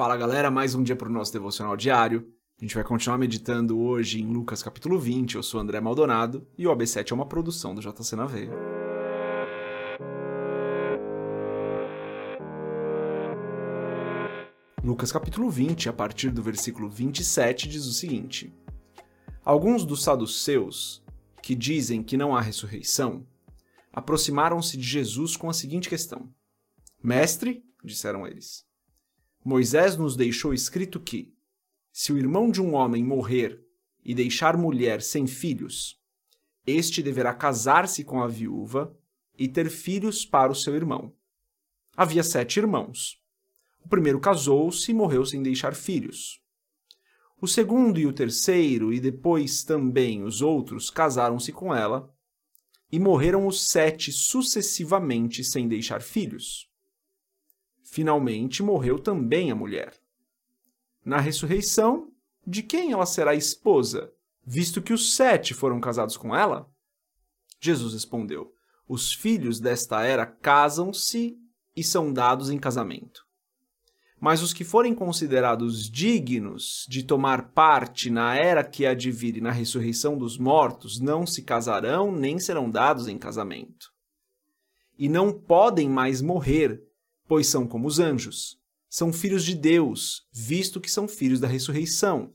Fala galera, mais um dia para o nosso devocional diário. A gente vai continuar meditando hoje em Lucas capítulo 20. Eu sou André Maldonado e o AB7 é uma produção do JC na Veia. Lucas capítulo 20, a partir do versículo 27, diz o seguinte: Alguns dos saduceus, que dizem que não há ressurreição, aproximaram-se de Jesus com a seguinte questão: Mestre, disseram eles, Moisés nos deixou escrito que, se o irmão de um homem morrer e deixar mulher sem filhos, este deverá casar-se com a viúva e ter filhos para o seu irmão. Havia sete irmãos. O primeiro casou-se e morreu sem deixar filhos. O segundo e o terceiro, e depois também os outros, casaram-se com ela, e morreram os sete sucessivamente sem deixar filhos. Finalmente morreu também a mulher. Na ressurreição, de quem ela será esposa, visto que os sete foram casados com ela? Jesus respondeu: Os filhos desta era casam-se e são dados em casamento. Mas os que forem considerados dignos de tomar parte na era que há de vir e na ressurreição dos mortos não se casarão nem serão dados em casamento. E não podem mais morrer, pois são como os anjos. São filhos de Deus, visto que são filhos da ressurreição.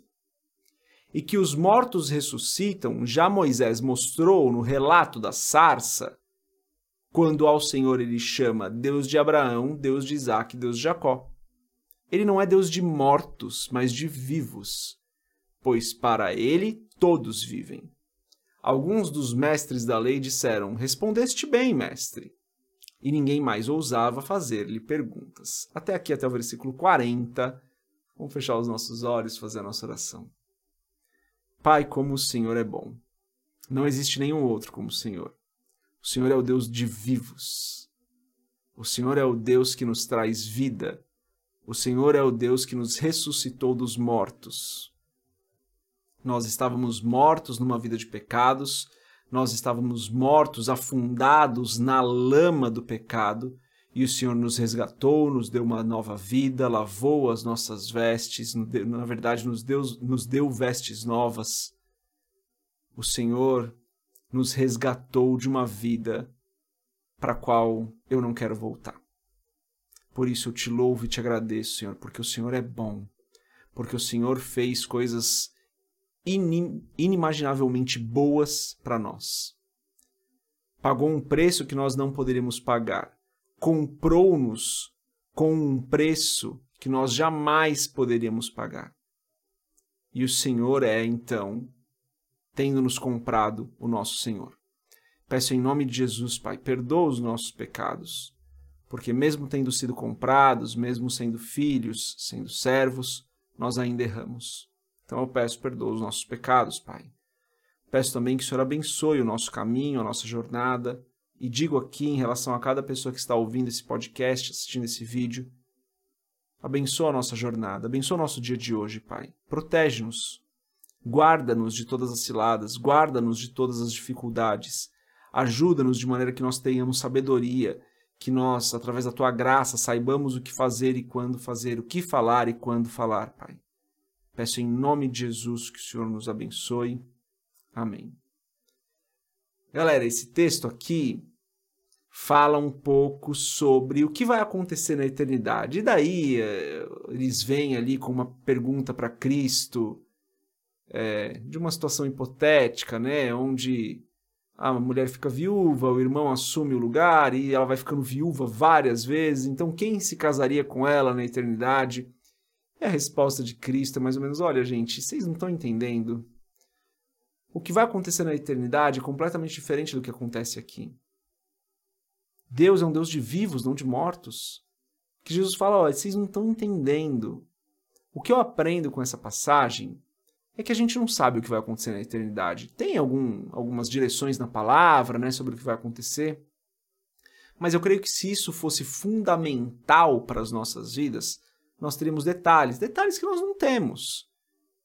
E que os mortos ressuscitam, já Moisés mostrou no relato da sarça, quando ao Senhor ele chama Deus de Abraão, Deus de Isaac, Deus de Jacó. Ele não é Deus de mortos, mas de vivos, pois para ele todos vivem. Alguns dos mestres da lei disseram: Respondeste bem, mestre e ninguém mais ousava fazer-lhe perguntas. Até aqui, até o versículo 40. Vamos fechar os nossos olhos fazer a nossa oração. Pai, como o Senhor é bom. Não existe nenhum outro como o Senhor. O Senhor é o Deus de vivos. O Senhor é o Deus que nos traz vida. O Senhor é o Deus que nos ressuscitou dos mortos. Nós estávamos mortos numa vida de pecados, nós estávamos mortos, afundados na lama do pecado, e o Senhor nos resgatou, nos deu uma nova vida, lavou as nossas vestes, na verdade, nos deu, nos deu vestes novas. O Senhor nos resgatou de uma vida para a qual eu não quero voltar. Por isso eu te louvo e te agradeço, Senhor, porque o Senhor é bom, porque o Senhor fez coisas inimaginavelmente boas para nós. Pagou um preço que nós não poderíamos pagar. Comprou-nos com um preço que nós jamais poderíamos pagar. E o Senhor é, então, tendo-nos comprado o nosso Senhor. Peço em nome de Jesus, Pai, perdoa os nossos pecados, porque mesmo tendo sido comprados, mesmo sendo filhos, sendo servos, nós ainda erramos. Então eu peço perdoa os nossos pecados, Pai. Peço também que o Senhor abençoe o nosso caminho, a nossa jornada. E digo aqui em relação a cada pessoa que está ouvindo esse podcast, assistindo esse vídeo, abençoa a nossa jornada, abençoa o nosso dia de hoje, Pai. Protege-nos, guarda-nos de todas as ciladas, guarda-nos de todas as dificuldades. Ajuda-nos de maneira que nós tenhamos sabedoria, que nós, através da tua graça, saibamos o que fazer e quando fazer, o que falar e quando falar, Pai. Peço em nome de Jesus que o Senhor nos abençoe. Amém. Galera, esse texto aqui fala um pouco sobre o que vai acontecer na eternidade. E daí eh, eles vêm ali com uma pergunta para Cristo é, de uma situação hipotética, né, onde a mulher fica viúva, o irmão assume o lugar e ela vai ficando viúva várias vezes. Então, quem se casaria com ela na eternidade? A resposta de Cristo é mais ou menos: olha, gente, vocês não estão entendendo. O que vai acontecer na eternidade é completamente diferente do que acontece aqui. Deus é um Deus de vivos, não de mortos. Que Jesus fala: olha, vocês não estão entendendo. O que eu aprendo com essa passagem é que a gente não sabe o que vai acontecer na eternidade. Tem algum, algumas direções na palavra né, sobre o que vai acontecer. Mas eu creio que se isso fosse fundamental para as nossas vidas, nós teríamos detalhes, detalhes que nós não temos.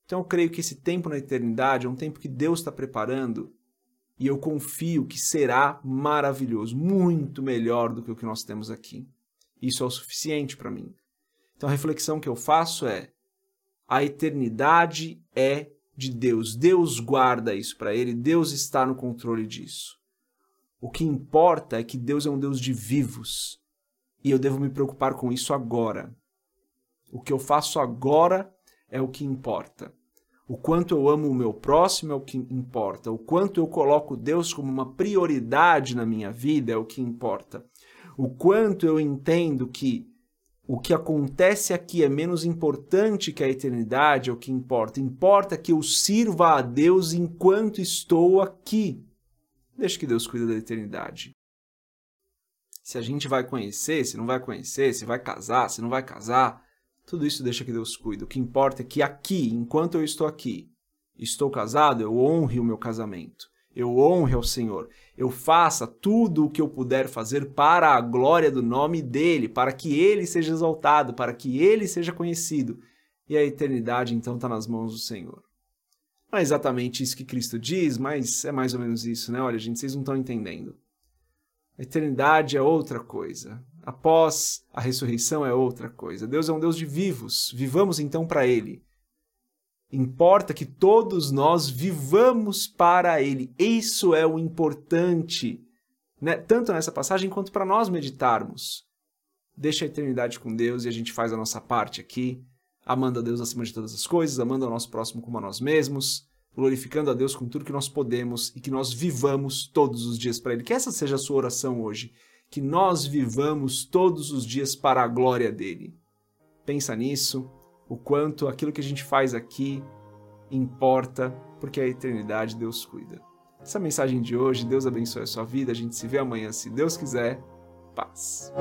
Então eu creio que esse tempo na eternidade é um tempo que Deus está preparando e eu confio que será maravilhoso, muito melhor do que o que nós temos aqui. Isso é o suficiente para mim. Então a reflexão que eu faço é: a eternidade é de Deus. Deus guarda isso para ele, Deus está no controle disso. O que importa é que Deus é um Deus de vivos e eu devo me preocupar com isso agora. O que eu faço agora é o que importa. O quanto eu amo o meu próximo é o que importa. O quanto eu coloco Deus como uma prioridade na minha vida é o que importa. O quanto eu entendo que o que acontece aqui é menos importante que a eternidade é o que importa. Importa que eu sirva a Deus enquanto estou aqui. Deixa que Deus cuida da eternidade. Se a gente vai conhecer, se não vai conhecer, se vai casar, se não vai casar, tudo isso deixa que Deus cuida. O que importa é que aqui, enquanto eu estou aqui, estou casado, eu honre o meu casamento. Eu honre ao Senhor. Eu faça tudo o que eu puder fazer para a glória do nome dele, para que ele seja exaltado, para que ele seja conhecido. E a eternidade então está nas mãos do Senhor. Não é exatamente isso que Cristo diz, mas é mais ou menos isso, né? Olha, gente, vocês não estão entendendo. A eternidade é outra coisa após a ressurreição é outra coisa. Deus é um Deus de vivos, vivamos então para Ele. Importa que todos nós vivamos para Ele. Isso é o importante, né? tanto nessa passagem quanto para nós meditarmos. Deixa a eternidade com Deus e a gente faz a nossa parte aqui, amando a Deus acima de todas as coisas, amando ao nosso próximo como a nós mesmos, glorificando a Deus com tudo que nós podemos e que nós vivamos todos os dias para Ele. Que essa seja a sua oração hoje que nós vivamos todos os dias para a glória dele. Pensa nisso, o quanto aquilo que a gente faz aqui importa, porque a eternidade Deus cuida. Essa é mensagem de hoje, Deus abençoe a sua vida, a gente se vê amanhã, se Deus quiser. Paz.